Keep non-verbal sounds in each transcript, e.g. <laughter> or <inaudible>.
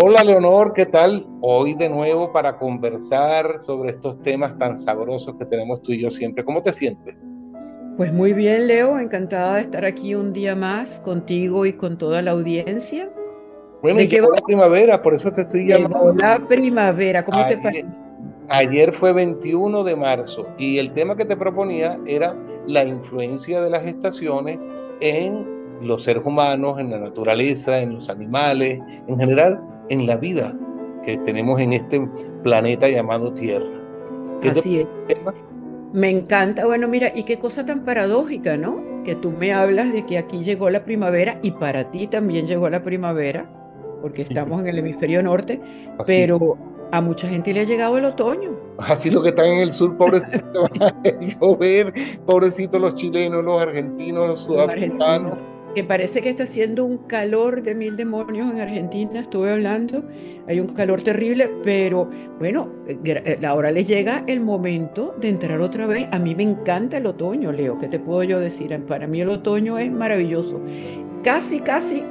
Hola Leonor, ¿qué tal? Hoy de nuevo para conversar sobre estos temas tan sabrosos que tenemos tú y yo siempre. ¿Cómo te sientes? Pues muy bien, Leo, encantada de estar aquí un día más contigo y con toda la audiencia. Bueno, y llegó la primavera, por eso te estoy llamando. la primavera, ¿cómo te parece? Ayer fue 21 de marzo y el tema que te proponía era la influencia de las estaciones en los seres humanos, en la naturaleza, en los animales, en general en la vida que tenemos en este planeta llamado Tierra. Así es. Me encanta. Bueno, mira, y qué cosa tan paradójica, ¿no? Que tú me hablas de que aquí llegó la primavera y para ti también llegó la primavera, porque estamos en el hemisferio norte, pero a mucha gente le ha llegado el otoño. Así lo que están en el sur, pobrecitos, <laughs> van a llover, pobrecitos los chilenos, los argentinos, los sudafricanos parece que está haciendo un calor de mil demonios en Argentina, estuve hablando, hay un calor terrible, pero bueno, eh, eh, ahora les llega el momento de entrar otra vez. A mí me encanta el otoño, Leo, ¿qué te puedo yo decir? Para mí el otoño es maravilloso. Casi, casi,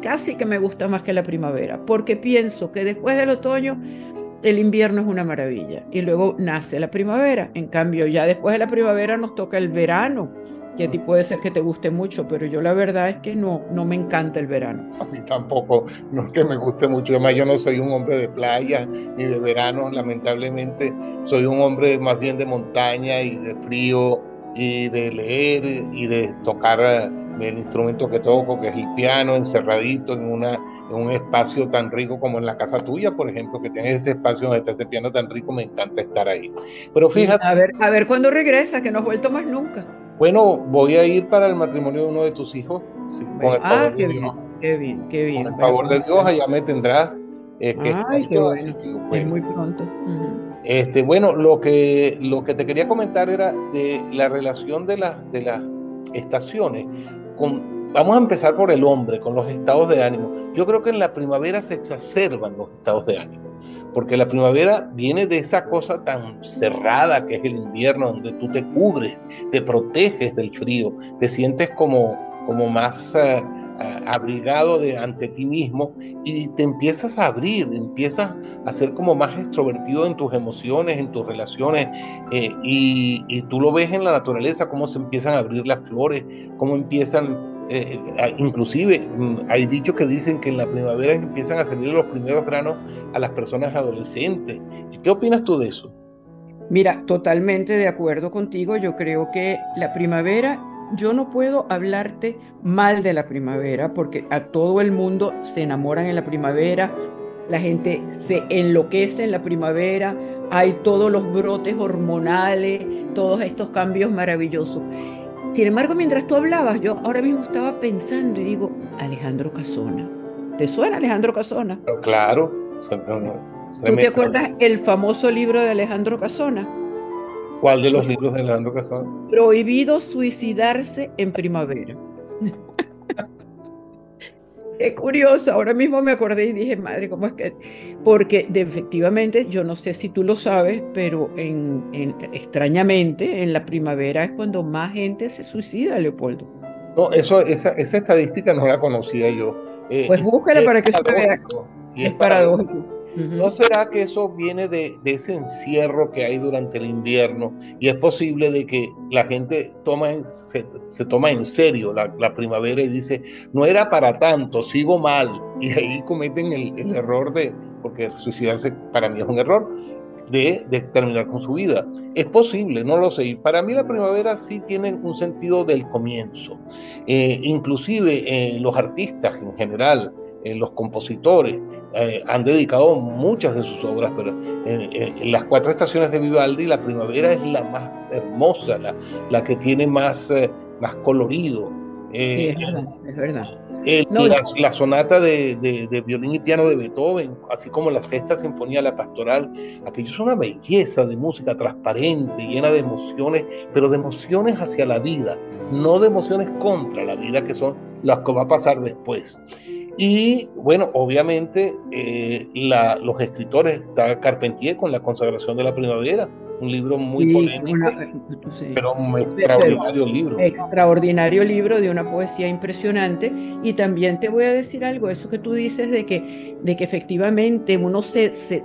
casi que me gusta más que la primavera, porque pienso que después del otoño el invierno es una maravilla y luego nace la primavera. En cambio, ya después de la primavera nos toca el verano que a ti puede ser que te guste mucho, pero yo la verdad es que no, no me encanta el verano. A mí tampoco, no es que me guste mucho, además yo no soy un hombre de playa ni de verano, lamentablemente soy un hombre más bien de montaña y de frío y de leer y de tocar eh, el instrumento que toco, que es el piano, encerradito en una en un espacio tan rico como en la casa tuya, por ejemplo, que tienes ese espacio donde está ese piano tan rico, me encanta estar ahí. Pero fíjate. A ver, a ver cuándo regresa, que no has vuelto más nunca. Bueno, voy a ir para el matrimonio de uno de tus hijos. con el ah, qué bien, qué bien, qué bien. Con el favor de Dios, allá me tendrás. Eh, que Ay, qué bueno. Es muy pronto. Este, bueno, lo que, lo que te quería comentar era de la relación de, de las estaciones. Con, vamos a empezar por el hombre, con los estados de ánimo. Yo creo que en la primavera se exacerban los estados de ánimo porque la primavera viene de esa cosa tan cerrada que es el invierno, donde tú te cubres, te proteges del frío, te sientes como, como más eh, abrigado de, ante ti mismo y te empiezas a abrir, empiezas a ser como más extrovertido en tus emociones, en tus relaciones, eh, y, y tú lo ves en la naturaleza, cómo se empiezan a abrir las flores, cómo empiezan eh, eh, inclusive mm, hay dichos que dicen que en la primavera empiezan a salir los primeros granos a las personas adolescentes. ¿Qué opinas tú de eso? Mira, totalmente de acuerdo contigo. Yo creo que la primavera, yo no puedo hablarte mal de la primavera porque a todo el mundo se enamoran en la primavera, la gente se enloquece en la primavera, hay todos los brotes hormonales, todos estos cambios maravillosos. Sin embargo, mientras tú hablabas, yo ahora mismo estaba pensando y digo, Alejandro Casona. ¿Te suena Alejandro Casona? Claro. ¿Tú te acuerdas el famoso libro de Alejandro Casona? ¿Cuál de los libros de Alejandro Casona? Prohibido suicidarse en primavera. Qué curioso, ahora mismo me acordé y dije, madre, ¿cómo es que? Porque efectivamente, yo no sé si tú lo sabes, pero en, extrañamente en la primavera es cuando más gente se suicida, Leopoldo. No, eso, esa, esa estadística no la conocía yo. Eh, pues búscala para que usted vea. Es paradójico. ¿No será que eso viene de, ese encierro que hay durante el invierno y es posible de que la gente toma, se, toma en serio la, primavera y dice, no era para tanto, sigo mal? Y ahí cometen el, error de, porque suicidarse para mí es un error, de, terminar con su vida. Es posible, no lo sé. para mí la primavera sí tiene un sentido del comienzo. Eh, inclusive eh, los artistas en general, eh, los compositores, eh, han dedicado muchas de sus obras, pero en, las cuatro estaciones de Vivaldi la primavera es la más hermosa, la, la que tiene más, eh, más colorido. Eh, es verdad. la, sonata de, de, violín y piano de Beethoven, así como la sexta sinfonía, la pastoral, aquello es una belleza de música transparente, llena de emociones, pero de emociones hacia la vida, no de emociones contra la vida, que son las que va a pasar después. Y bueno, obviamente eh, los escritores, está Carpentier con la consagración de la primavera, un libro muy polémico, eh, pero un extraordinario libro. Extraordinario libro de una poesía impresionante. Y también te voy a decir algo, eso que tú dices de que, de que efectivamente uno se, se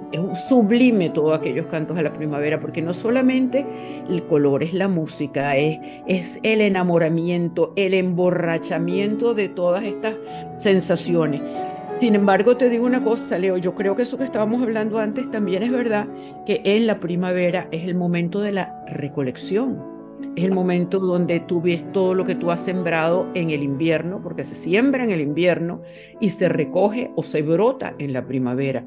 sublime todos aquellos cantos a la primavera, porque no solamente el color es la música, es, es el enamoramiento, el emborrachamiento de todas estas sensaciones sin embargo, te digo una cosa, Leo, yo creo que eso que estábamos hablando antes también es verdad, que en la primavera es el momento de la recolección, es el momento donde tú ves todo lo que tú has sembrado en el invierno, porque se siembra en el invierno y se recoge o se brota en la primavera.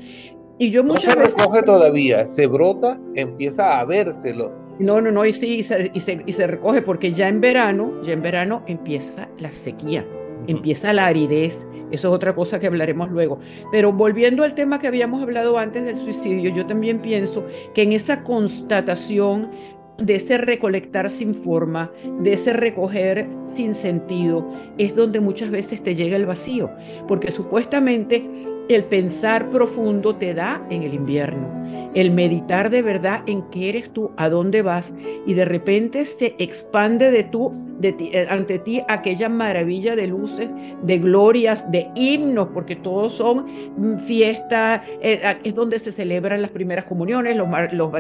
Y yo muchas no se recoge todavía, se brota, empieza a vérselo. No, no, no, y sí, y se, y se recoge porque ya en verano, ya en verano empieza la sequía, empieza la aridez, eso es otra cosa que hablaremos luego. Pero volviendo al tema que habíamos hablado antes del suicidio, yo también pienso que en esa constatación de ese recolectar sin forma, de ese recoger sin sentido, es donde muchas veces te llega el vacío, porque supuestamente el pensar profundo te da en el invierno, el meditar de verdad en qué eres tú, a dónde vas, y de repente se expande de tú, de ti, eh, ante ti aquella maravilla de luces, de glorias, de himnos, porque todos son mm, fiestas, eh, es donde se celebran las primeras comuniones, los,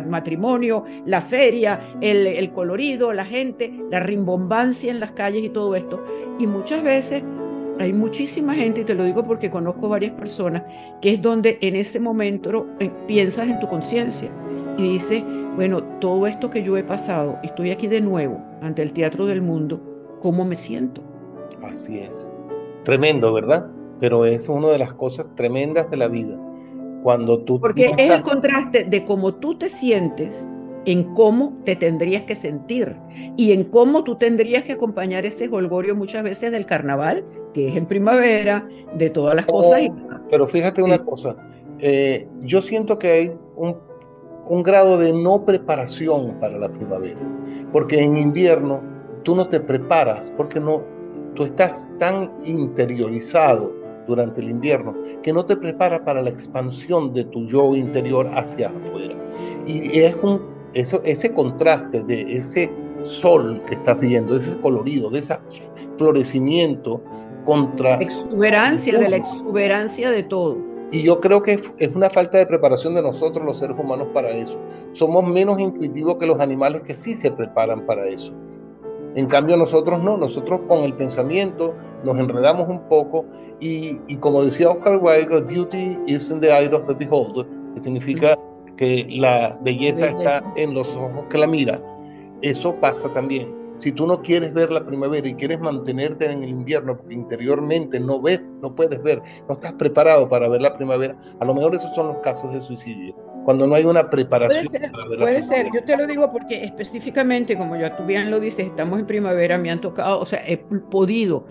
matrimonios, la feria, el colorido, la gente, la rimbombancia en las calles y todo esto. Y muchas veces hay muchísima gente, y te lo digo porque conozco varias personas, que es donde en ese momento eh, piensas en tu conciencia y dices, bueno, todo esto que yo he pasado, estoy aquí de nuevo ante el Teatro del Mundo, ¿cómo me siento? Así es. Tremendo, ¿verdad? Pero es una de las cosas tremendas de la vida. Cuando tú... Porque es el contraste de cómo tú te sientes en cómo te tendrías que sentir y en cómo tú tendrías que acompañar ese holgorio muchas veces del carnaval, que es en primavera, de todas las cosas. pero fíjate una cosa, eh, yo siento que hay un, un grado de no preparación para la primavera, porque en invierno tú no te preparas, porque no, tú estás tan interiorizado durante el invierno que no te prepara para la expansión de tu yo interior hacia afuera. Y es un eso, ese contraste de ese sol que estás viendo, de ese colorido, de ese florecimiento contra... Exuberancia, de la exuberancia de todo. Y yo creo que es una falta de preparación de nosotros los seres humanos para eso. Somos menos intuitivos que los animales que sí se preparan para eso. En cambio nosotros no, nosotros con el pensamiento nos enredamos un poco y, y como decía Oscar Wilde, beauty is in the eye of the beholder, que significa que la belleza está en los ojos que la mira, eso pasa también. Si tú no quieres ver la primavera y quieres mantenerte en el invierno porque interiormente no ves, no puedes ver, no estás preparado para ver la primavera, a lo mejor esos son los casos de suicidio, cuando no hay una preparación. Puede ser, puede ser. yo te lo digo porque específicamente, como ya tú bien lo dices, estamos en primavera, me han tocado, o sea, he podido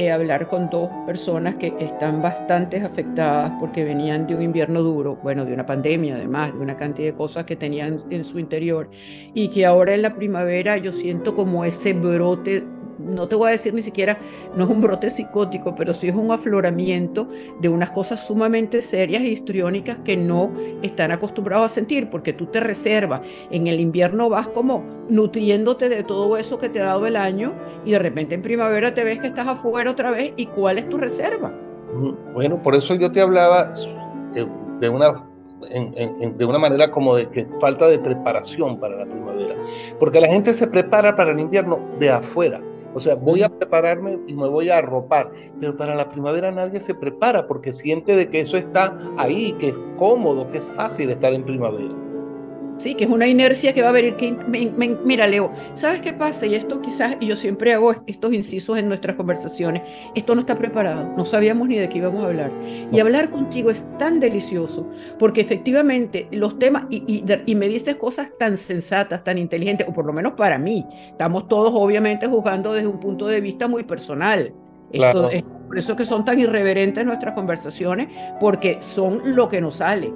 eh, hablar con dos personas que están bastante afectadas porque venían de un invierno duro, bueno, de una pandemia además, de una cantidad de cosas que tenían en su interior y que ahora en la primavera yo siento como ese brote no te voy a decir ni siquiera, no es un brote psicótico, pero sí es un afloramiento de unas cosas sumamente serias e histriónicas que no están acostumbrados a sentir, porque tú te reservas. En el invierno vas como nutriéndote de todo eso que te ha dado el año y de repente en primavera te ves que estás afuera otra vez y cuál es tu reserva. Bueno, por eso yo te hablaba de una de una manera como de que falta de preparación para la primavera, porque la gente se prepara para el invierno de afuera, o sea, voy a prepararme y me voy a arropar, pero para la primavera nadie se prepara porque siente de que eso está ahí, que es cómodo, que es fácil estar en primavera. Sí, que es una inercia que va a venir. Que, mira, Leo, ¿sabes qué pasa? Y esto quizás, y yo siempre hago estos incisos en nuestras conversaciones, esto no está preparado, no sabíamos ni de qué íbamos a hablar. Y hablar contigo es tan delicioso, porque efectivamente los temas, y, y, me dices cosas tan sensatas, tan inteligentes, o por lo menos para mí, estamos todos obviamente juzgando desde un punto de vista muy personal. Esto, es por eso que son tan irreverentes nuestras conversaciones, porque son lo que nos sale.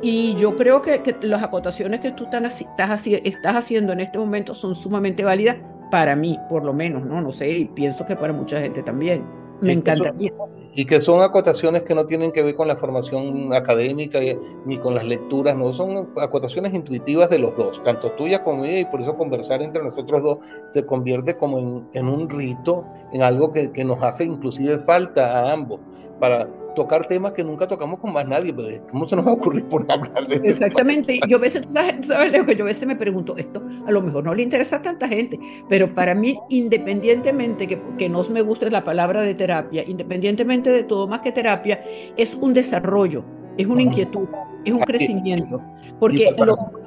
Y yo creo que, las acotaciones que tú estás, estás haciendo en este momento son sumamente válidas para mí, por lo menos, ¿no? No sé, y pienso que para mucha gente también. Me encantaría. y que son acotaciones que no tienen que ver con la formación académica ni con las lecturas, no, son acotaciones intuitivas de los dos, tanto tuya como mía, y por eso conversar entre nosotros dos se convierte como en, en un rito, en algo que, que, nos hace inclusive falta a ambos, para tocar temas que nunca tocamos con más nadie, pues, ¿cómo se nos va a ocurrir <laughs> por hablar de esto? Exactamente, yo a veces, ¿sabes, <laughs> Leo? Que yo a veces me pregunto, esto a lo mejor no le interesa a tanta gente, pero para mí, independientemente que, que no me guste la palabra de terapia, independientemente de todo más que terapia, es un desarrollo, es una inquietud, es un crecimiento, porque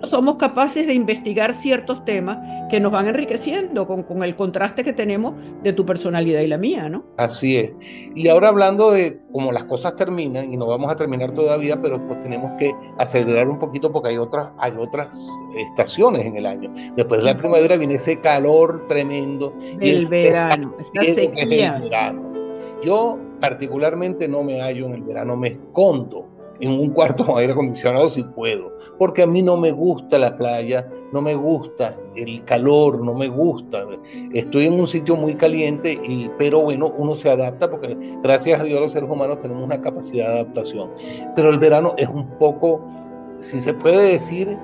somos capaces de investigar ciertos temas que nos van enriqueciendo con, con, el contraste que tenemos de tu personalidad y la mía, ¿no? Así es. Y ahora hablando de cómo las cosas terminan, y no vamos a terminar todavía, pero pues tenemos que acelerar un poquito porque hay otras, hay otras estaciones en el año. Después de la primavera viene ese calor tremendo. El verano, esta sequía. El verano. Yo particularmente no me hallo en el verano, me escondo en un cuarto con <laughs> aire acondicionado si puedo, porque a mí no me gusta la playa, no me gusta el calor, no me gusta. Estoy en un sitio muy caliente, y, pero bueno, uno se adapta porque gracias a Dios los seres humanos tenemos una capacidad de adaptación. Pero el verano es un poco, si se puede decir,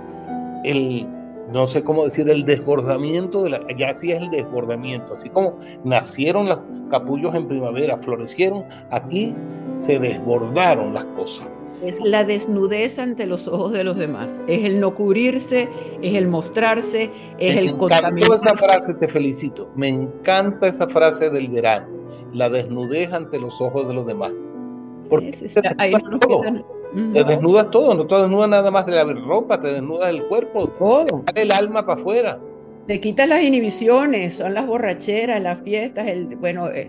el, no sé cómo decir, el desbordamiento de la, ya sí es el desbordamiento, así como nacieron los capullos en primavera, florecieron, aquí se desbordaron las cosas es la desnudez ante los ojos de los demás. Es el no cubrirse, es el mostrarse, es el contaminar. esa frase, te felicito. Me encanta esa frase del verano. La desnudez ante los ojos de los demás. Porque te, desnudas todo. te desnudas todo, no te desnudas nada más de la ropa, te desnudas el cuerpo, todo. el alma para afuera. Te quitas las inhibiciones, son las borracheras, las fiestas, el, bueno, eh,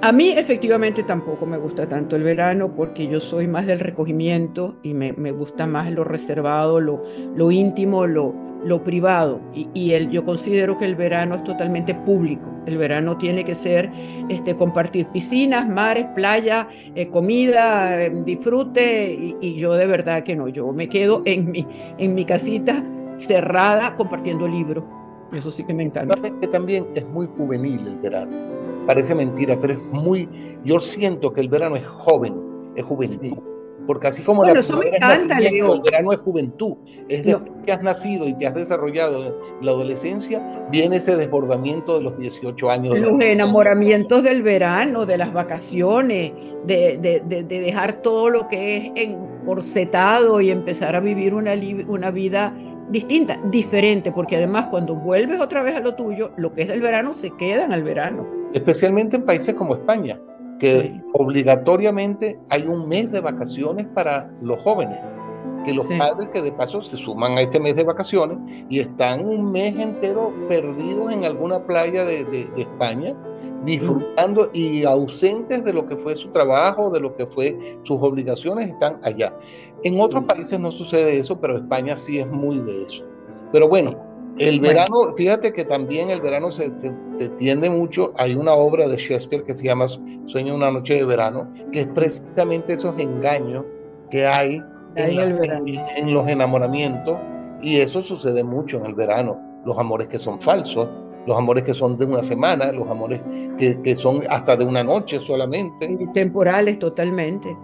a mí efectivamente tampoco me gusta tanto el verano porque yo soy más del recogimiento y me, me gusta más lo reservado, lo, lo íntimo, lo, lo privado. Y, el, yo considero que el verano es totalmente público. El verano tiene que ser este, compartir piscinas, mares, playa, eh, comida, eh, disfrute y, y, yo de verdad que no, yo me quedo en mi, en mi casita cerrada compartiendo libros eso sí que me encanta. También es muy juvenil el verano. Parece mentira, pero es muy. Yo siento que el verano es joven, es juvenil. Porque así como la encanta, el verano es juventud, es de que has nacido y te has desarrollado en la adolescencia, viene ese desbordamiento de los 18 años. De los enamoramientos del verano, de las vacaciones, de, de, de, de, dejar todo lo que es encorsetado y empezar a vivir una, una vida distinta, diferente, porque además cuando vuelves otra vez a lo tuyo, lo que es del verano se queda en el verano. Especialmente en países como España, que obligatoriamente hay un mes de vacaciones para los jóvenes, que los padres que de paso se suman a ese mes de vacaciones y están un mes entero perdidos en alguna playa de, de, de España disfrutando y ausentes de lo que fue su trabajo, de lo que fue sus obligaciones, están allá. En otros países no sucede eso, pero España sí es muy de eso. Pero bueno, el verano, fíjate que también el verano se, se, tiende mucho. Hay una obra de Shakespeare que se llama Sueño una noche de verano, que es precisamente esos engaños que hay en, la, en, los enamoramientos. Y eso sucede mucho en el verano. Los amores que son falsos, los amores que son de una semana, los amores que, que son hasta de una noche solamente. Y temporales totalmente.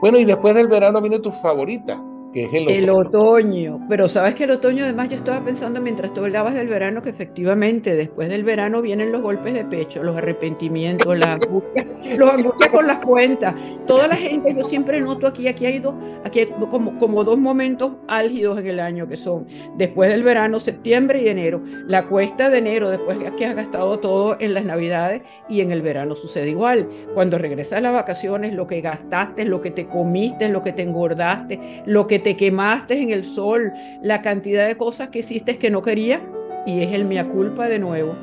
Bueno, y después del verano viene tu favorita, que es el otoño. El otoño. Pero sabes que el otoño, además, yo estaba pensando mientras tú hablabas del verano, que efectivamente después del verano vienen los golpes de pecho, los arrepentimientos, la angustia, los angustias con las cuentas. Toda la gente, yo siempre noto aquí, aquí ha ido, aquí hay como, como dos momentos álgidos en el año, que son después del verano, septiembre y enero. La cuesta de enero, después que has gastado todo en las navidades, y en el verano sucede igual. Cuando regresas a las vacaciones, lo que gastaste, lo que te comiste, lo que te engordaste, lo que te quemaste en el sol, la cantidad de cosas que hiciste que no quería, y es el mea culpa de nuevo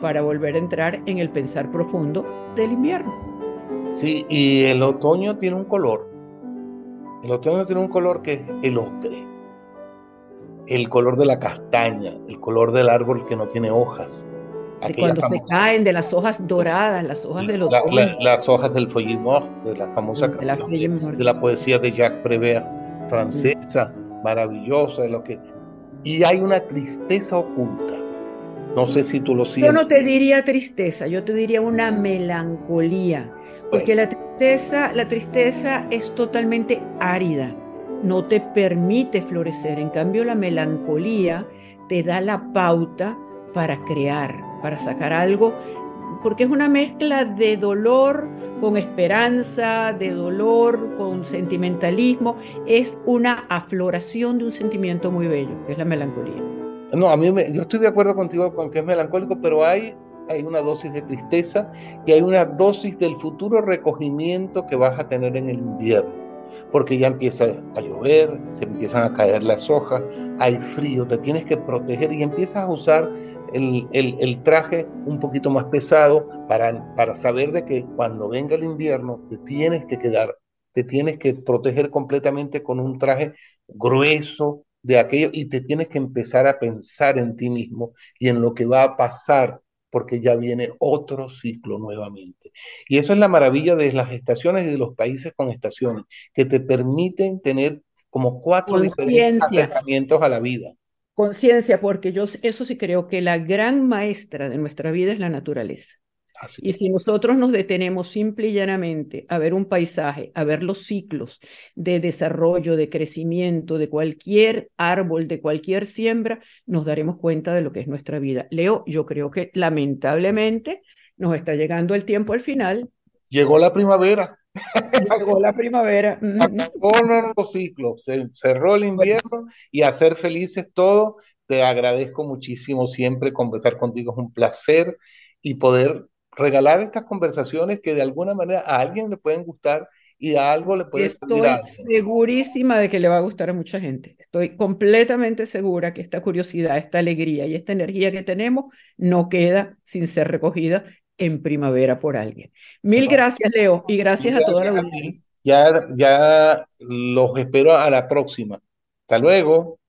para volver a entrar en el pensar profundo del invierno. Sí, y el otoño tiene un color. El otoño tiene un color que es el ocre. El color de la castaña, el color del árbol que no tiene hojas. De cuando se caen de las hojas doradas, las hojas del otoño. La, la, las hojas del feuillet mort, de la famosa de la, de la poesía de Jacques Prévert, francesa, maravillosa, de lo que... Y hay una tristeza oculta No sé si tú lo sientes. Yo no te diría tristeza, yo te diría una melancolía, porque la tristeza, la tristeza es totalmente árida, no te permite florecer. En cambio, la melancolía te da la pauta para crear, para sacar algo, porque es una mezcla de dolor con esperanza, de dolor con sentimentalismo, es una afloración de un sentimiento muy bello, que es la melancolía. No, a mí me, yo estoy de acuerdo contigo con que es melancólico, pero hay, hay una dosis de tristeza y hay una dosis del futuro recogimiento que vas a tener en el invierno, porque ya empieza a llover, se empiezan a caer las hojas, hay frío, te tienes que proteger y empiezas a usar el, el, el, traje un poquito más pesado para, para saber de que cuando venga el invierno te tienes que quedar, te tienes que proteger completamente con un traje grueso, de aquello y te tienes que empezar a pensar en ti mismo y en lo que va a pasar porque ya viene otro ciclo nuevamente. Y eso es la maravilla de las estaciones y de los países con estaciones, que te permiten tener como cuatro diferentes acercamientos a la vida. Conciencia, porque yo eso sí creo que la gran maestra de nuestra vida es la naturaleza y si nosotros nos detenemos simple y llanamente a ver un paisaje, a ver los ciclos de desarrollo, de crecimiento de cualquier árbol, de cualquier siembra, nos daremos cuenta de lo que es nuestra vida. Leo, yo creo que lamentablemente nos está llegando el tiempo al final. Llegó la primavera. Llegó la primavera. <laughs> Acabó los ciclos, se cerró el invierno y hacer felices todos. Te agradezco muchísimo siempre conversar contigo, es un placer y poder regalar estas conversaciones que de alguna manera a alguien le pueden gustar y a algo le puede Estoy segurísima de que le va a gustar a mucha gente. Estoy completamente segura que esta curiosidad, esta alegría y esta energía que tenemos no queda sin ser recogida en primavera por alguien. Mil gracias, Leo, y gracias, a toda la Ya, ya los espero a la próxima. Hasta luego.